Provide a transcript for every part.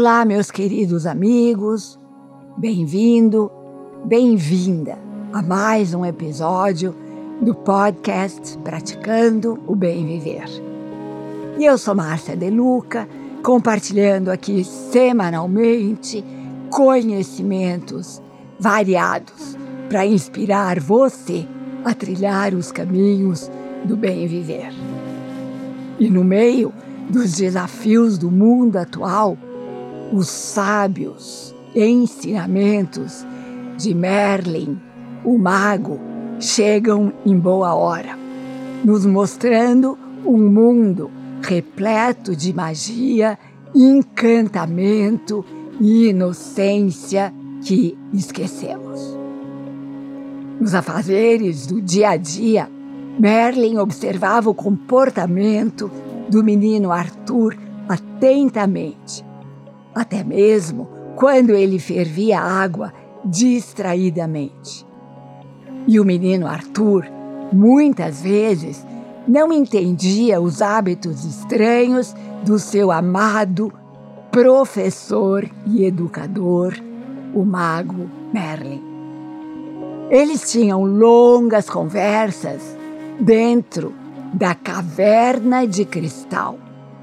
Olá, meus queridos amigos, bem-vindo, bem-vinda a mais um episódio do podcast Praticando o Bem Viver. E eu sou Márcia De Luca, compartilhando aqui semanalmente conhecimentos variados para inspirar você a trilhar os caminhos do bem viver. E no meio dos desafios do mundo atual, os sábios ensinamentos de Merlin, o mago, chegam em boa hora, nos mostrando um mundo repleto de magia, encantamento e inocência que esquecemos. Nos afazeres do dia a dia, Merlin observava o comportamento do menino Arthur atentamente até mesmo quando ele fervia água distraidamente. E o menino Arthur, muitas vezes, não entendia os hábitos estranhos do seu amado professor e educador, o mago Merlin. Eles tinham longas conversas dentro da caverna de cristal,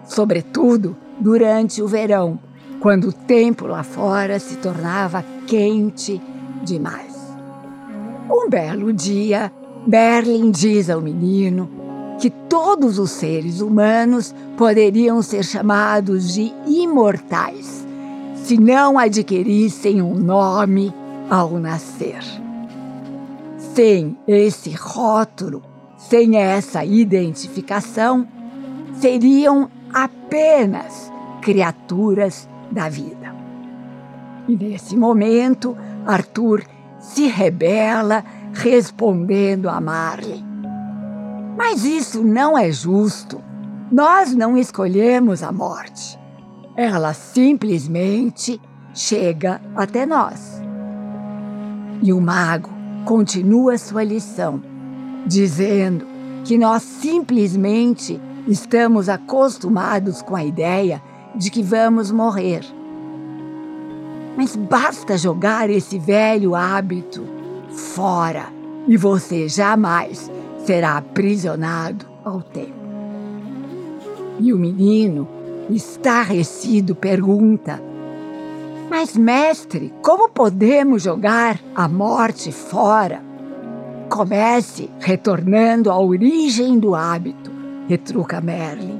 sobretudo durante o verão, quando o tempo lá fora se tornava quente demais. Um belo dia, Berlin diz ao menino que todos os seres humanos poderiam ser chamados de imortais se não adquirissem um nome ao nascer. Sem esse rótulo, sem essa identificação, seriam apenas criaturas da vida. E nesse momento, Arthur se rebela, respondendo a Marley: Mas isso não é justo. Nós não escolhemos a morte. Ela simplesmente chega até nós. E o mago continua sua lição, dizendo que nós simplesmente estamos acostumados com a ideia de que vamos morrer. Mas basta jogar esse velho hábito fora e você jamais será aprisionado ao tempo. E o menino, estarrecido, pergunta: Mas, mestre, como podemos jogar a morte fora? Comece retornando à origem do hábito, retruca Merlin,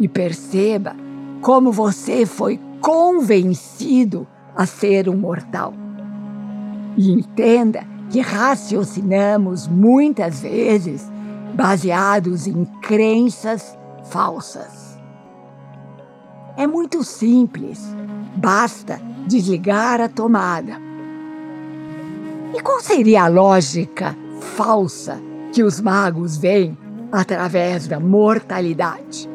e perceba como você foi convencido a ser um mortal. E entenda que raciocinamos muitas vezes baseados em crenças falsas. É muito simples, basta desligar a tomada. E qual seria a lógica falsa que os magos veem através da mortalidade?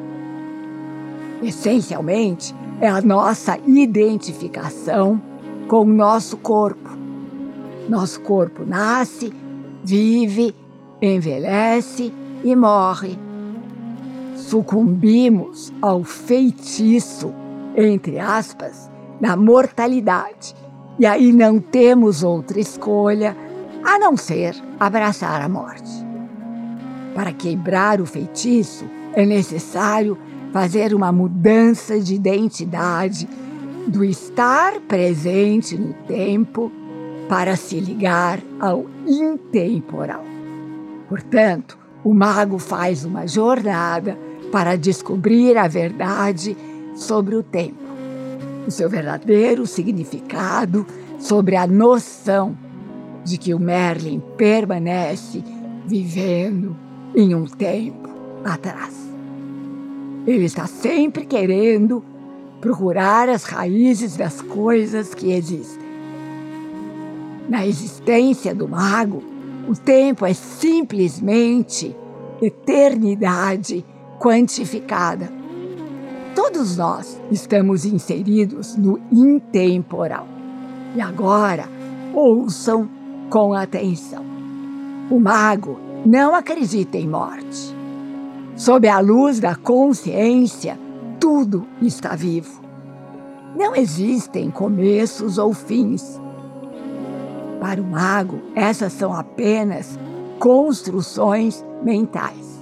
Essencialmente, é a nossa identificação com o nosso corpo. Nosso corpo nasce, vive, envelhece e morre. Sucumbimos ao feitiço, entre aspas, da mortalidade. E aí não temos outra escolha a não ser abraçar a morte. Para quebrar o feitiço, é necessário fazer uma mudança de identidade do estar presente no tempo para se ligar ao intemporal. Portanto, o mago faz uma jornada para descobrir a verdade sobre o tempo, o seu verdadeiro significado, sobre a noção de que o Merlin permanece vivendo em um tempo atrás. Ele está sempre querendo procurar as raízes das coisas que existem. Na existência do mago, o tempo é simplesmente eternidade quantificada. Todos nós estamos inseridos no intemporal. E agora, ouçam com atenção. O mago não acredita em morte. Sob a luz da consciência, tudo está vivo. Não existem começos ou fins. Para o mago, essas são apenas construções mentais.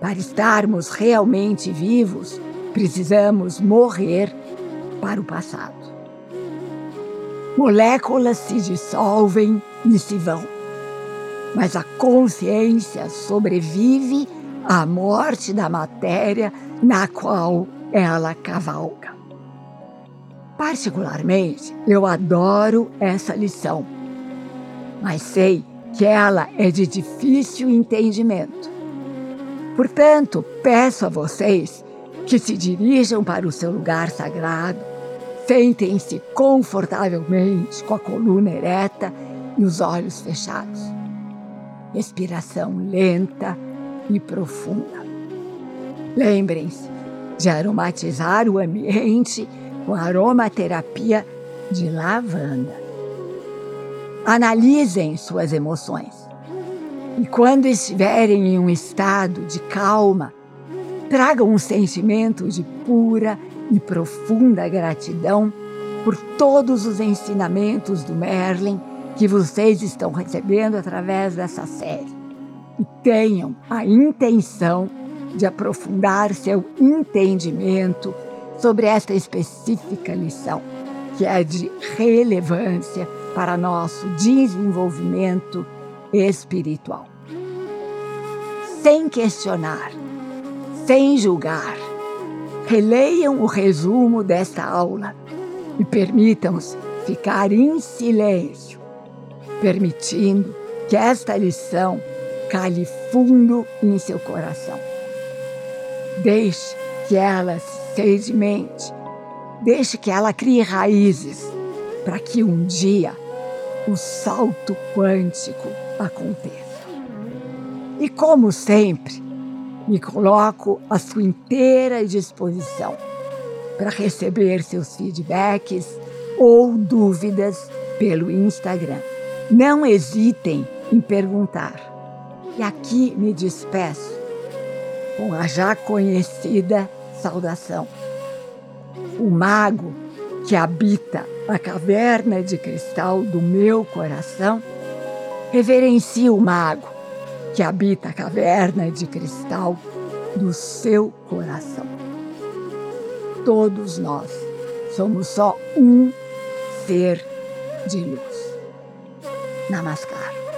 Para estarmos realmente vivos, precisamos morrer para o passado. Moléculas se dissolvem e se vão, mas a consciência sobrevive à morte da matéria na qual ela cavalga. Particularmente, eu adoro essa lição, mas sei que ela é de difícil entendimento. Portanto, peço a vocês que se dirijam para o seu lugar sagrado, sentem-se confortavelmente com a coluna ereta e os olhos fechados. Respiração lenta e profunda. Lembrem-se de aromatizar o ambiente com aromaterapia de lavanda. Analisem suas emoções. E quando estiverem em um estado de calma, tragam um sentimento de pura e profunda gratidão por todos os ensinamentos do Merlin que vocês estão recebendo através dessa série. E tenham a intenção de aprofundar seu entendimento sobre esta específica lição, que é de relevância para nosso desenvolvimento espiritual. Sem questionar, sem julgar, releiam o resumo desta aula e permitam-se ficar em silêncio, permitindo que esta lição cale fundo em seu coração. Deixe que ela se sedimente, deixe que ela crie raízes para que um dia o salto quântico aconteça. E como sempre, me coloco à sua inteira disposição para receber seus feedbacks ou dúvidas pelo Instagram. Não hesitem em perguntar. E aqui me despeço com a já conhecida saudação. O mago que habita a caverna de cristal do meu coração, reverencia o mago que habita a caverna de cristal do seu coração. Todos nós somos só um ser de luz. ナマスカール